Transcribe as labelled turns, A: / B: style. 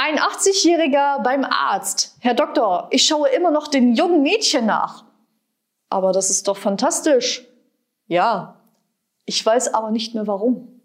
A: Ein 80-Jähriger beim Arzt. Herr Doktor, ich schaue immer noch den jungen Mädchen nach. Aber das ist doch fantastisch. Ja, ich weiß aber nicht mehr warum.